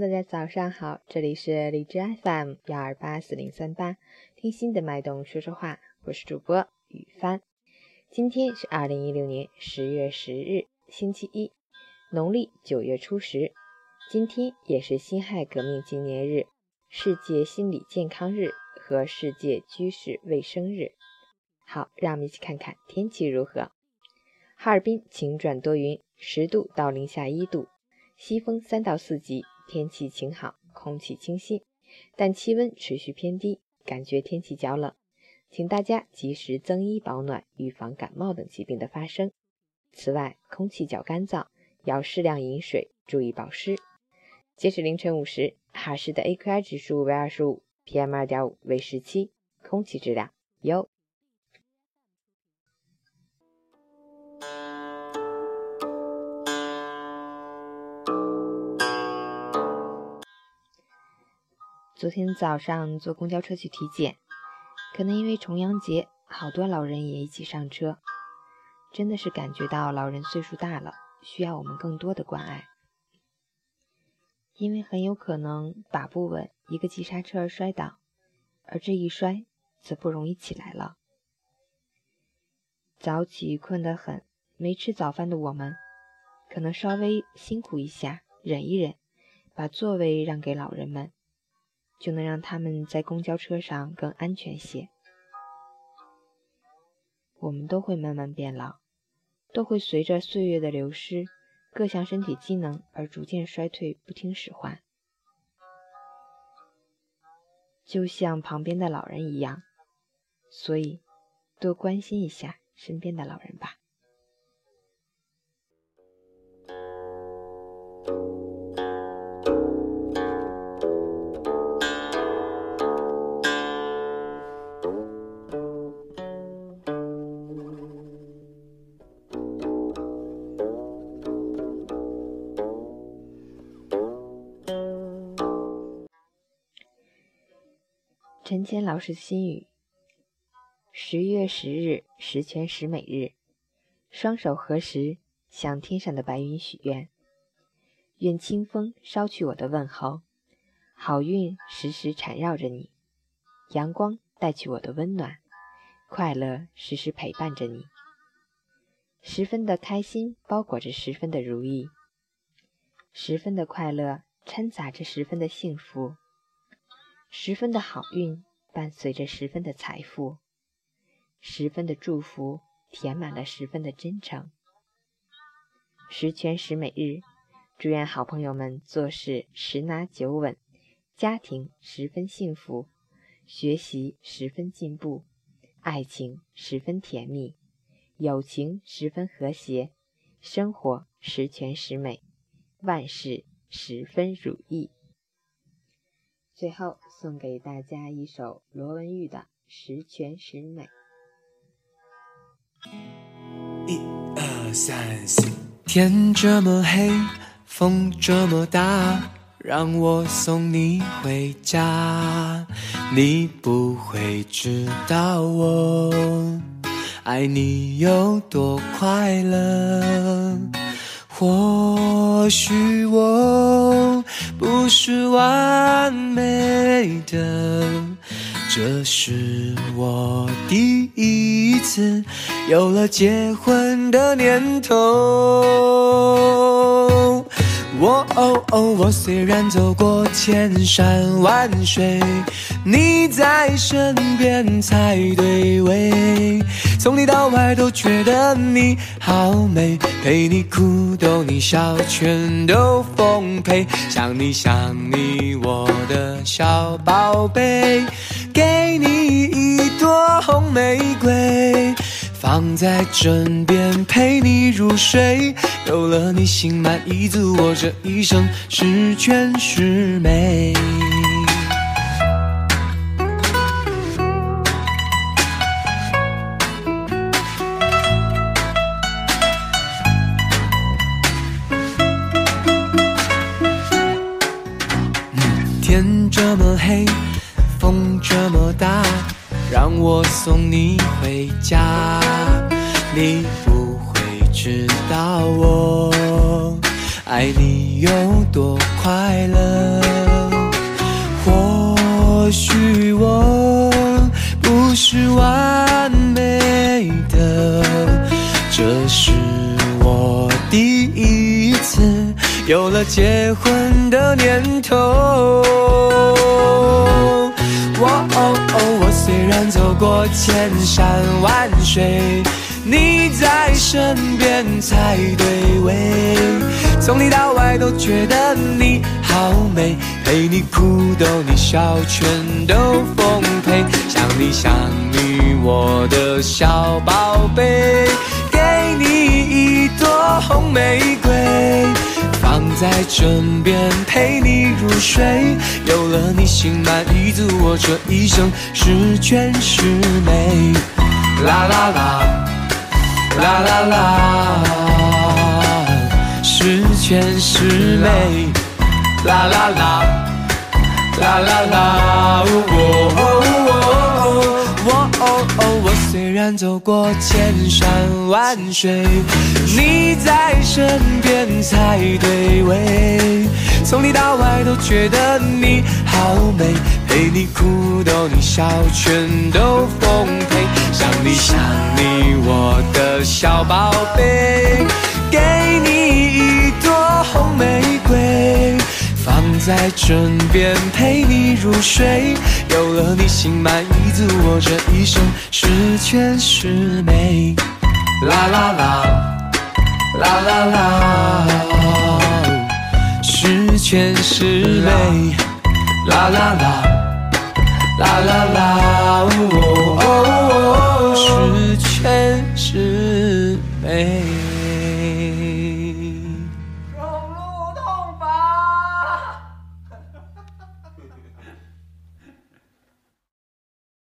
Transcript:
大家早上好，这里是荔枝 FM 幺二八四零三八，听心的脉动说说话，我是主播雨帆。今天是二零一六年十月十日，星期一，农历九月初十。今天也是辛亥革命纪念日、世界心理健康日和世界居室卫生日。好，让我们一起看看天气如何。哈尔滨晴转多云，十度到零下一度，西风三到四级。天气晴好，空气清新，但气温持续偏低，感觉天气较冷，请大家及时增衣保暖，预防感冒等疾病的发生。此外，空气较干燥，要适量饮水，注意保湿。截止凌晨五时，哈市的 AQI 指数为二十五，PM 二点五为十七，空气质量优。昨天早上坐公交车去体检，可能因为重阳节，好多老人也一起上车，真的是感觉到老人岁数大了，需要我们更多的关爱，因为很有可能把不稳，一个急刹车而摔倒，而这一摔则不容易起来了。早起困得很，没吃早饭的我们，可能稍微辛苦一下，忍一忍，把座位让给老人们。就能让他们在公交车上更安全些。我们都会慢慢变老，都会随着岁月的流失，各项身体机能而逐渐衰退，不听使唤。就像旁边的老人一样，所以多关心一下身边的老人吧。陈谦老师心语：十月十日，十全十美日，双手合十，向天上的白云许愿，愿清风捎去我的问候，好运时时缠绕着你，阳光带去我的温暖，快乐时时陪伴着你，十分的开心包裹着十分的如意，十分的快乐掺杂着十分的幸福。十分的好运伴随着十分的财富，十分的祝福填满了十分的真诚。十全十美日，祝愿好朋友们做事十拿九稳，家庭十分幸福，学习十分进步，爱情十分甜蜜，友情十分和谐，生活十全十美，万事十分如意。最后送给大家一首罗文玉的《十全十美》。一二三四，天这么黑，风这么大，让我送你回家。你不会知道我爱你有多快乐。或许我不是完美的，这是我第一次有了结婚的念头。我哦哦，我虽然走过千山万水，你在身边才对味。从里到外都觉得你好美，陪你哭逗你笑，全都奉陪。想你想你，我的小宝贝，给你一朵红玫瑰。放在枕边陪你入睡，有了你心满意足，我这一生十全十美。天这么黑，风这么大。让我送你回家，你不会知道我爱你有多快乐。或许我不是完美的，这是我第一次有了结婚的念头。走过千山万水，你在身边才对味。从里到外都觉得你好美，陪你哭逗你笑，全都奉陪。想你想你，我的小宝贝，给你一朵红玫瑰。在枕边陪你入睡，有了你心满意足，我这一生十全十美。啦啦啦，啦啦啦，十全十美。啦啦啦，啦啦啦，我虽然走过千山万水，你在身才对味。从里到外都觉得你好美，陪你哭逗你笑，全都奉陪。想你想你，我的小宝贝，给你一朵红玫瑰。放在枕边陪你入睡，有了你心满意足，我这一生十全十美。啦啦啦，啦啦啦，全是泪。啦啦啦，啦啦啦，哦哦哦，十全十美。